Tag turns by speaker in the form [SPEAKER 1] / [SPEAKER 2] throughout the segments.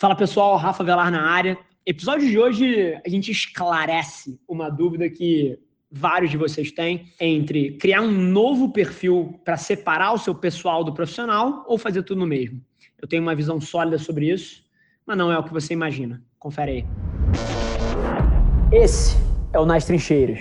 [SPEAKER 1] Fala pessoal, Rafa Velar na área. Episódio de hoje a gente esclarece uma dúvida que vários de vocês têm entre criar um novo perfil para separar o seu pessoal do profissional ou fazer tudo no mesmo. Eu tenho uma visão sólida sobre isso, mas não é o que você imagina. Confere aí. Esse é o Nas Trincheiras.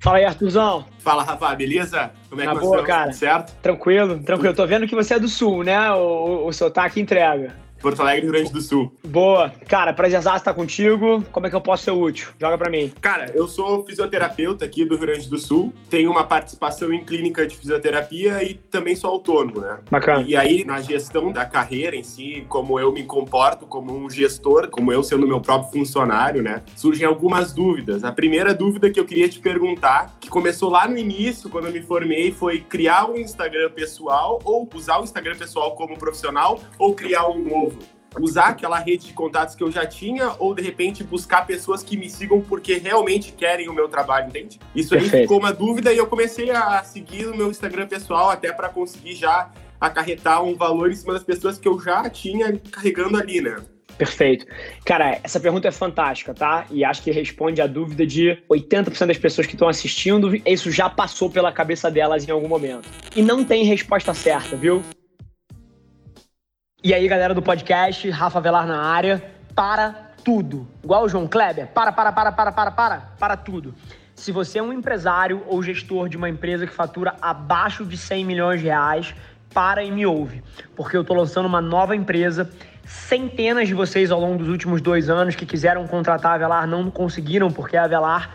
[SPEAKER 1] Fala aí, Arthurzão.
[SPEAKER 2] Fala, Rafa, beleza? Como é
[SPEAKER 1] Na
[SPEAKER 2] que
[SPEAKER 1] boa,
[SPEAKER 2] você
[SPEAKER 1] cara.
[SPEAKER 2] Certo?
[SPEAKER 1] Tranquilo, tranquilo. Tô vendo que você é do Sul, né? O, o, o sotaque entrega.
[SPEAKER 2] Porto Alegre, Rio Grande do Sul.
[SPEAKER 1] Boa. Cara, prazerzaço estar contigo. Como é que eu posso ser útil? Joga pra mim.
[SPEAKER 2] Cara, eu sou fisioterapeuta aqui do Rio Grande do Sul. Tenho uma participação em clínica de fisioterapia e também sou autônomo, né?
[SPEAKER 1] Bacana.
[SPEAKER 2] E aí, na gestão da carreira em si, como eu me comporto como um gestor, como eu sendo meu próprio funcionário, né? Surgem algumas dúvidas. A primeira dúvida que eu queria te perguntar, que começou lá no início, quando eu me formei, foi criar um Instagram pessoal ou usar o Instagram pessoal como profissional ou criar um novo? Usar aquela rede de contatos que eu já tinha ou de repente buscar pessoas que me sigam porque realmente querem o meu trabalho, entende? Isso aí
[SPEAKER 1] Perfeito.
[SPEAKER 2] ficou uma dúvida e eu comecei a seguir o meu Instagram pessoal até para conseguir já acarretar um valor em cima das pessoas que eu já tinha carregando ali, né?
[SPEAKER 1] Perfeito. Cara, essa pergunta é fantástica, tá? E acho que responde a dúvida de 80% das pessoas que estão assistindo, isso já passou pela cabeça delas em algum momento. E não tem resposta certa, viu? E aí, galera do podcast, Rafa Velar na área, para tudo. Igual o João Kleber, para, para, para, para, para, para, para tudo. Se você é um empresário ou gestor de uma empresa que fatura abaixo de 100 milhões de reais, para e me ouve, porque eu tô lançando uma nova empresa. Centenas de vocês ao longo dos últimos dois anos que quiseram contratar a Avelar não conseguiram, porque a Avelar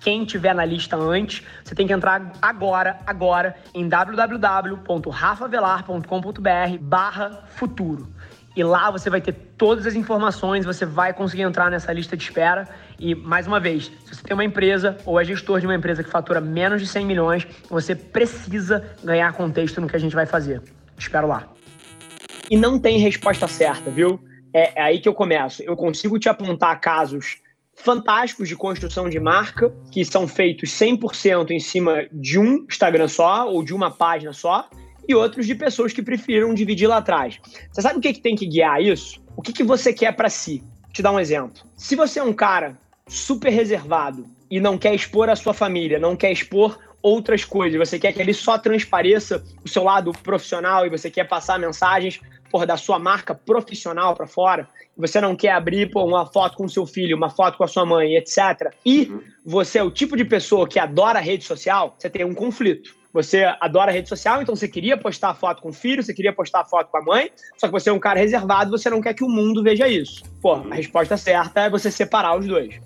[SPEAKER 1] quem tiver na lista antes, você tem que entrar agora, agora, em www.rafavelar.com.br barra futuro. E lá você vai ter todas as informações, você vai conseguir entrar nessa lista de espera. E, mais uma vez, se você tem uma empresa ou é gestor de uma empresa que fatura menos de 100 milhões, você precisa ganhar contexto no que a gente vai fazer. Te espero lá. E não tem resposta certa, viu? É, é aí que eu começo. Eu consigo te apontar casos fantásticos de construção de marca, que são feitos 100% em cima de um Instagram só ou de uma página só, e outros de pessoas que preferiram dividir lá atrás. Você sabe o que, que tem que guiar isso? O que, que você quer para si? Vou te dar um exemplo. Se você é um cara super reservado e não quer expor a sua família, não quer expor outras coisas, você quer que ele só transpareça o seu lado profissional e você quer passar mensagens por, da sua marca profissional para fora, você não quer abrir pô, uma foto com seu filho, uma foto com a sua mãe, etc. E você é o tipo de pessoa que adora rede social, você tem um conflito. Você adora rede social, então você queria postar foto com o filho, você queria postar foto com a mãe, só que você é um cara reservado, você não quer que o mundo veja isso. Pô, a resposta certa é você separar os dois.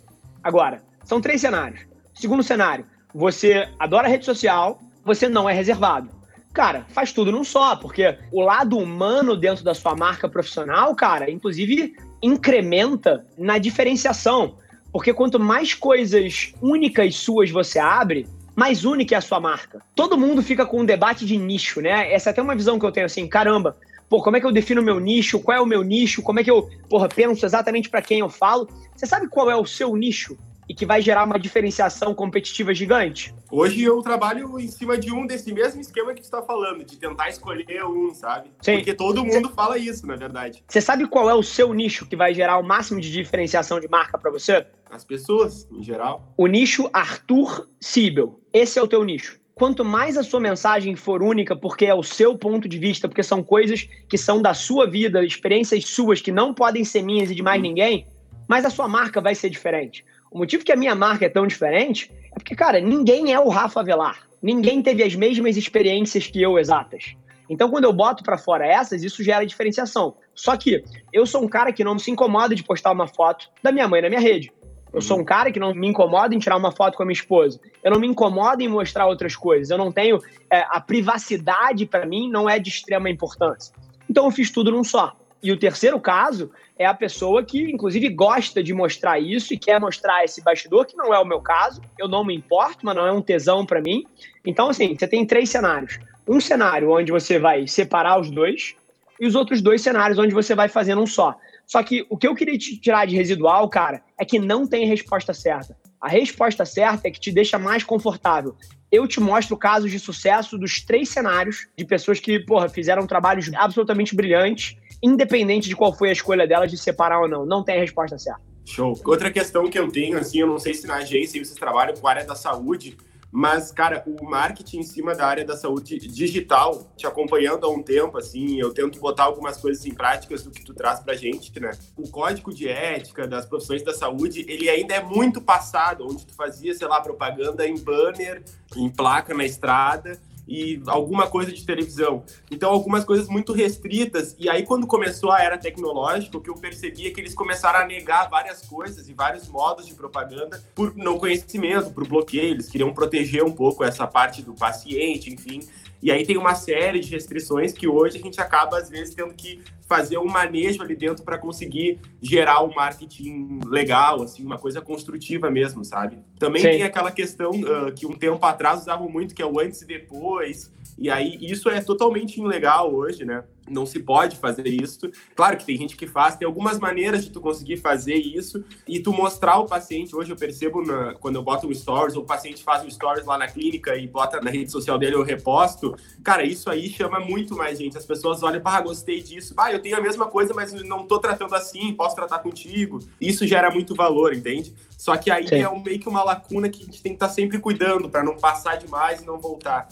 [SPEAKER 1] Agora, são três cenários. Segundo cenário, você adora rede social, você não é reservado. Cara, faz tudo num só, porque o lado humano dentro da sua marca profissional, cara, inclusive incrementa na diferenciação. Porque quanto mais coisas únicas suas você abre, mais única é a sua marca. Todo mundo fica com um debate de nicho, né? Essa é até uma visão que eu tenho assim, caramba, pô, como é que eu defino o meu nicho? Qual é o meu nicho? Como é que eu, porra, penso exatamente para quem eu falo? Você sabe qual é o seu nicho? E que vai gerar uma diferenciação competitiva gigante?
[SPEAKER 2] Hoje eu trabalho em cima de um desse mesmo esquema que você está falando, de tentar escolher um, sabe?
[SPEAKER 1] Sim.
[SPEAKER 2] Porque todo mundo fala isso, na verdade.
[SPEAKER 1] Você sabe qual é o seu nicho que vai gerar o máximo de diferenciação de marca para você?
[SPEAKER 2] As pessoas, em geral.
[SPEAKER 1] O nicho Arthur Siebel. Esse é o teu nicho. Quanto mais a sua mensagem for única, porque é o seu ponto de vista, porque são coisas que são da sua vida, experiências suas que não podem ser minhas e de mais ninguém, mais a sua marca vai ser diferente. O motivo que a minha marca é tão diferente é porque, cara, ninguém é o Rafa Velar. Ninguém teve as mesmas experiências que eu exatas. Então, quando eu boto para fora essas, isso gera diferenciação. Só que eu sou um cara que não se incomoda de postar uma foto da minha mãe na minha rede. Eu sou um cara que não me incomoda em tirar uma foto com a minha esposa. Eu não me incomodo em mostrar outras coisas. Eu não tenho. É, a privacidade, para mim, não é de extrema importância. Então, eu fiz tudo num só. E o terceiro caso é a pessoa que, inclusive, gosta de mostrar isso e quer mostrar esse bastidor, que não é o meu caso, eu não me importo, mas não é um tesão para mim. Então, assim, você tem três cenários. Um cenário onde você vai separar os dois, e os outros dois cenários onde você vai fazendo um só. Só que o que eu queria te tirar de residual, cara, é que não tem resposta certa. A resposta certa é que te deixa mais confortável. Eu te mostro casos de sucesso dos três cenários de pessoas que, porra, fizeram trabalhos absolutamente brilhantes, independente de qual foi a escolha delas de separar ou não. Não tem a resposta certa.
[SPEAKER 2] Show. Outra questão que eu tenho, assim, eu não sei se na agência vocês trabalham com a área da saúde, mas, cara, o marketing em cima da área da saúde digital, te acompanhando há um tempo, assim, eu tento botar algumas coisas em práticas do que tu traz pra gente, né? O código de ética das profissões da saúde, ele ainda é muito passado, onde tu fazia, sei lá, propaganda em banner, em placa na estrada, e alguma coisa de televisão. Então, algumas coisas muito restritas. E aí, quando começou a era tecnológica, o que eu percebi é que eles começaram a negar várias coisas e vários modos de propaganda por não conhecimento, por bloqueio. Eles queriam proteger um pouco essa parte do paciente, enfim. E aí tem uma série de restrições que hoje a gente acaba, às vezes, tendo que fazer um manejo ali dentro para conseguir gerar um marketing legal, assim, uma coisa construtiva mesmo, sabe? Também Sim. tem aquela questão uh, que um tempo atrás usavam muito, que é o antes e depois, e aí isso é totalmente ilegal hoje, né? não se pode fazer isso. Claro que tem gente que faz, tem algumas maneiras de tu conseguir fazer isso e tu mostrar ao paciente. Hoje eu percebo na, quando eu boto um stories, ou o paciente faz um stories lá na clínica e bota na rede social dele, eu reposto. Cara, isso aí chama muito mais gente. As pessoas olham, ah, gostei disso. Ah, eu tenho a mesma coisa, mas não tô tratando assim, posso tratar contigo. Isso gera muito valor, entende? Só que aí Sim. é um, meio que uma lacuna que a gente tem que estar tá sempre cuidando para não passar demais e não voltar.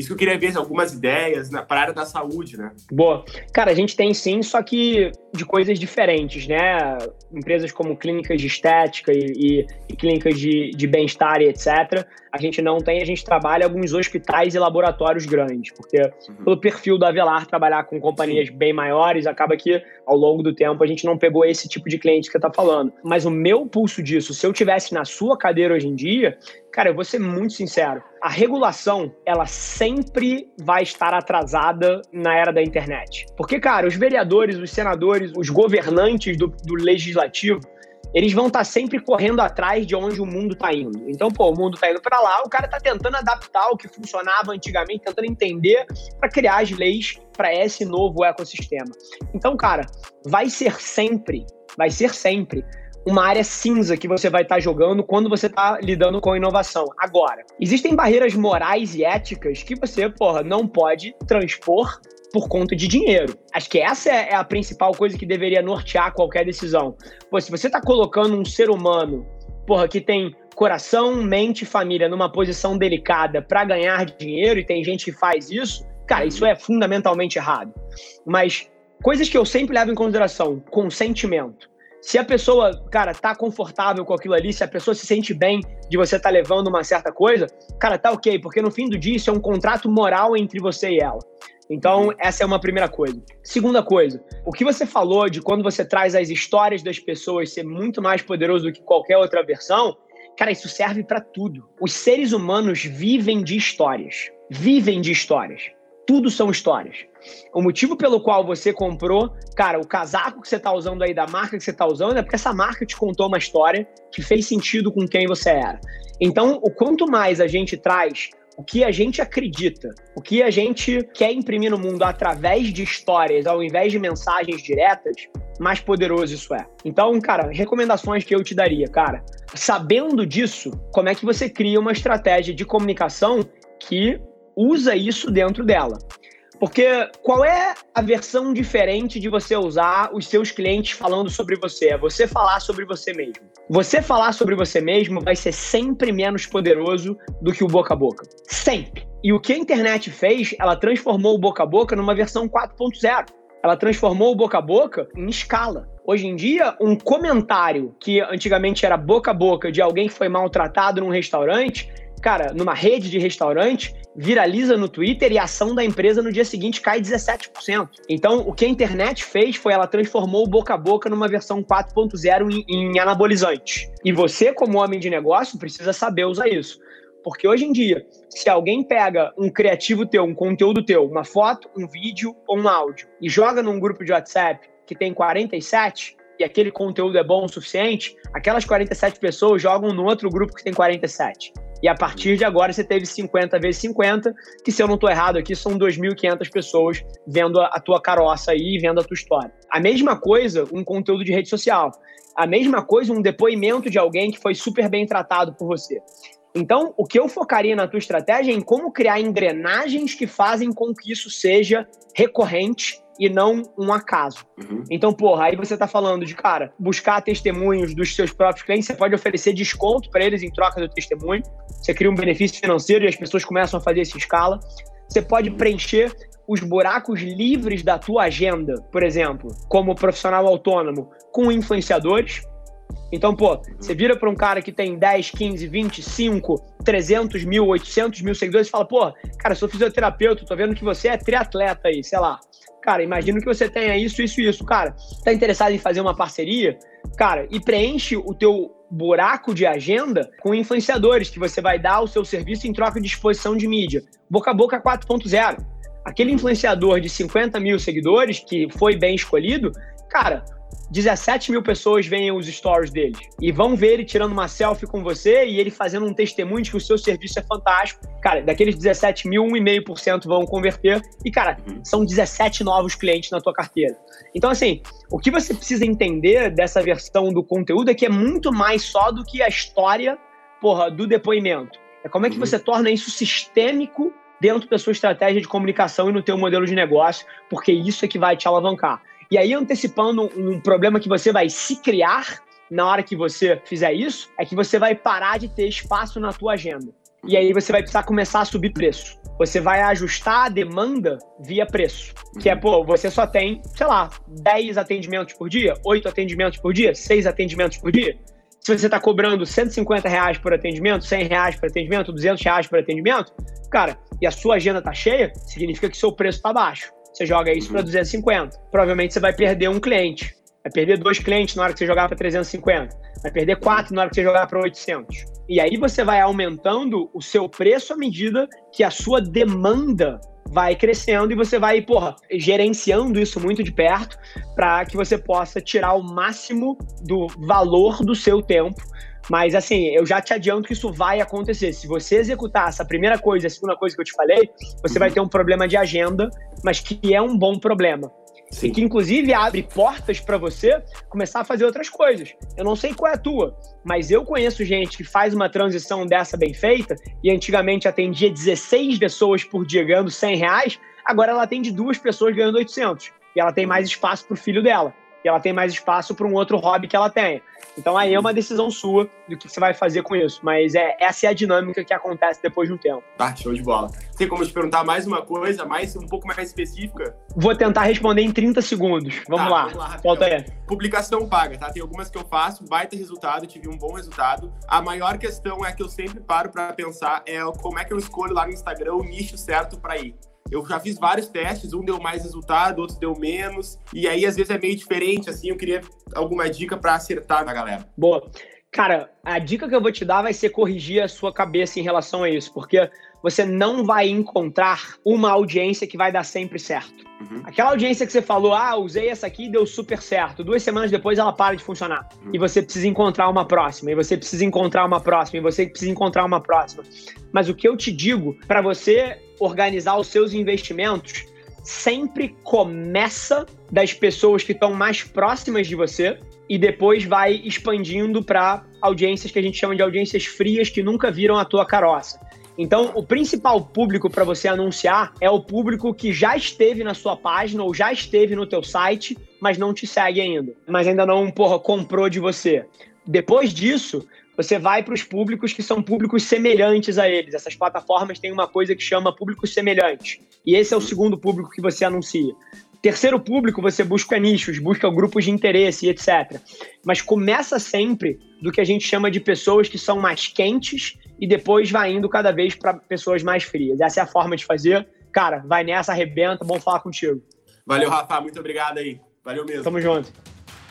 [SPEAKER 2] Isso que eu queria ver, algumas ideias para a área da saúde, né?
[SPEAKER 1] Boa. Cara, a gente tem sim, só que de coisas diferentes, né? Empresas como clínicas de estética e, e, e clínicas de, de bem-estar e etc. A gente não tem, a gente trabalha alguns hospitais e laboratórios grandes, porque uhum. pelo perfil da Avelar trabalhar com companhias sim. bem maiores, acaba que ao longo do tempo a gente não pegou esse tipo de cliente que você está falando. Mas o meu pulso disso, se eu tivesse na sua cadeira hoje em dia, cara, eu vou ser muito sincero. A regulação, ela sempre vai estar atrasada na era da internet. Porque, cara, os vereadores, os senadores, os governantes do, do legislativo, eles vão estar tá sempre correndo atrás de onde o mundo está indo. Então, pô, o mundo está indo para lá, o cara está tentando adaptar o que funcionava antigamente, tentando entender para criar as leis para esse novo ecossistema. Então, cara, vai ser sempre, vai ser sempre uma área cinza que você vai estar tá jogando quando você está lidando com inovação. Agora, existem barreiras morais e éticas que você, porra, não pode transpor por conta de dinheiro. Acho que essa é, é a principal coisa que deveria nortear qualquer decisão. Pô, se você está colocando um ser humano, porra, que tem coração, mente e família numa posição delicada para ganhar dinheiro e tem gente que faz isso, cara, isso é fundamentalmente errado. Mas coisas que eu sempre levo em consideração, consentimento. Se a pessoa, cara, tá confortável com aquilo ali, se a pessoa se sente bem de você estar tá levando uma certa coisa, cara, tá ok, porque no fim do dia isso é um contrato moral entre você e ela. Então, essa é uma primeira coisa. Segunda coisa, o que você falou de quando você traz as histórias das pessoas ser muito mais poderoso do que qualquer outra versão, cara, isso serve para tudo. Os seres humanos vivem de histórias. Vivem de histórias. Tudo são histórias. O motivo pelo qual você comprou, cara, o casaco que você está usando aí, da marca que você está usando, é porque essa marca te contou uma história que fez sentido com quem você era. Então, o quanto mais a gente traz o que a gente acredita, o que a gente quer imprimir no mundo através de histórias, ao invés de mensagens diretas, mais poderoso isso é. Então, cara, recomendações que eu te daria, cara. Sabendo disso, como é que você cria uma estratégia de comunicação que usa isso dentro dela? Porque qual é a versão diferente de você usar os seus clientes falando sobre você? É você falar sobre você mesmo. Você falar sobre você mesmo vai ser sempre menos poderoso do que o boca a boca. Sempre. E o que a internet fez, ela transformou o boca a boca numa versão 4.0. Ela transformou o boca a boca em escala. Hoje em dia, um comentário que antigamente era boca a boca de alguém que foi maltratado num restaurante, cara, numa rede de restaurante, viraliza no Twitter e a ação da empresa no dia seguinte cai 17%. Então, o que a internet fez foi ela transformou o boca a boca numa versão 4.0 em, em anabolizante. E você, como homem de negócio, precisa saber usar isso. Porque hoje em dia, se alguém pega um criativo teu, um conteúdo teu, uma foto, um vídeo ou um áudio, e joga num grupo de WhatsApp que tem 47 e aquele conteúdo é bom o suficiente, aquelas 47 pessoas jogam no outro grupo que tem 47. E a partir de agora você teve 50 vezes 50, que se eu não estou errado aqui, são 2.500 pessoas vendo a tua caroça aí vendo a tua história. A mesma coisa, um conteúdo de rede social. A mesma coisa, um depoimento de alguém que foi super bem tratado por você. Então, o que eu focaria na tua estratégia é em como criar engrenagens que fazem com que isso seja recorrente e não um acaso. Uhum. Então, porra, aí você tá falando de, cara, buscar testemunhos dos seus próprios clientes, você pode oferecer desconto para eles em troca do testemunho, você cria um benefício financeiro e as pessoas começam a fazer essa escala. Você pode preencher os buracos livres da tua agenda, por exemplo, como profissional autônomo, com influenciadores. Então, pô, você vira para um cara que tem 10, 15, 25, 300 mil, 800 mil seguidores e fala, pô, cara, sou fisioterapeuta, tô vendo que você é triatleta aí, sei lá. Cara, imagino que você tenha isso, isso e isso. Cara, tá interessado em fazer uma parceria? Cara, e preenche o teu buraco de agenda com influenciadores, que você vai dar o seu serviço em troca de exposição de mídia. Boca a boca 4.0. Aquele influenciador de 50 mil seguidores, que foi bem escolhido, cara, 17 mil pessoas veem os stories dele e vão ver ele tirando uma selfie com você e ele fazendo um testemunho de que o seu serviço é fantástico. Cara, daqueles 17 mil, 1,5% vão converter e, cara, uhum. são 17 novos clientes na tua carteira. Então, assim, o que você precisa entender dessa versão do conteúdo é que é muito mais só do que a história, porra, do depoimento. É como é que uhum. você torna isso sistêmico dentro da sua estratégia de comunicação e no teu modelo de negócio, porque isso é que vai te alavancar. E aí, antecipando um problema que você vai se criar na hora que você fizer isso, é que você vai parar de ter espaço na tua agenda. E aí você vai precisar começar a subir preço. Você vai ajustar a demanda via preço. Que é, pô, você só tem, sei lá, 10 atendimentos por dia, 8 atendimentos por dia, 6 atendimentos por dia. Se você está cobrando 150 reais por atendimento, 100 reais por atendimento, 200 reais por atendimento, cara, e a sua agenda tá cheia, significa que seu preço está baixo. Você joga isso para 250. Provavelmente você vai perder um cliente. Vai perder dois clientes na hora que você jogar para 350. Vai perder quatro na hora que você jogar para 800. E aí você vai aumentando o seu preço à medida que a sua demanda vai crescendo e você vai, porra, gerenciando isso muito de perto para que você possa tirar o máximo do valor do seu tempo mas assim, eu já te adianto que isso vai acontecer. Se você executar essa primeira coisa, a segunda coisa que eu te falei, você uhum. vai ter um problema de agenda, mas que é um bom problema. Sim. E que inclusive abre portas para você começar a fazer outras coisas. Eu não sei qual é a tua, mas eu conheço gente que faz uma transição dessa bem feita e antigamente atendia 16 pessoas por dia ganhando 100 reais, agora ela atende duas pessoas ganhando 800 e ela tem mais espaço para o filho dela e ela tem mais espaço para um outro hobby que ela tenha. Então aí é uma decisão sua do que você vai fazer com isso. Mas é, essa é a dinâmica que acontece depois de um tempo.
[SPEAKER 2] Tá, show de bola. Tem como te perguntar mais uma coisa, mais um pouco mais específica?
[SPEAKER 1] Vou tentar responder em 30 segundos. Vamos tá, lá. Vamos lá Volta aí.
[SPEAKER 2] Publicação paga, tá? Tem algumas que eu faço, baita resultado, tive um bom resultado. A maior questão é que eu sempre paro para pensar é como é que eu escolho lá no Instagram o nicho certo para ir. Eu já fiz vários testes, um deu mais resultado, outro deu menos, e aí às vezes é meio diferente, assim, eu queria alguma dica para acertar na galera.
[SPEAKER 1] Boa. Cara, a dica que eu vou te dar vai ser corrigir a sua cabeça em relação a isso, porque você não vai encontrar uma audiência que vai dar sempre certo. Uhum. Aquela audiência que você falou, ah, usei essa aqui e deu super certo. Duas semanas depois ela para de funcionar. Uhum. E você precisa encontrar uma próxima, e você precisa encontrar uma próxima, e você precisa encontrar uma próxima. Mas o que eu te digo, para você organizar os seus investimentos, sempre começa das pessoas que estão mais próximas de você e depois vai expandindo para audiências que a gente chama de audiências frias que nunca viram a tua caroça. Então, o principal público para você anunciar é o público que já esteve na sua página ou já esteve no teu site, mas não te segue ainda, mas ainda não, porra, comprou de você. Depois disso, você vai para os públicos que são públicos semelhantes a eles. Essas plataformas têm uma coisa que chama públicos semelhantes. E esse é o segundo público que você anuncia. Terceiro público, você busca nichos, busca grupos de interesse e etc. Mas começa sempre do que a gente chama de pessoas que são mais quentes e depois vai indo cada vez para pessoas mais frias. Essa é a forma de fazer. Cara, vai nessa, arrebenta, bom falar contigo.
[SPEAKER 2] Valeu, Rafa, muito obrigado aí. Valeu mesmo.
[SPEAKER 1] Tamo junto.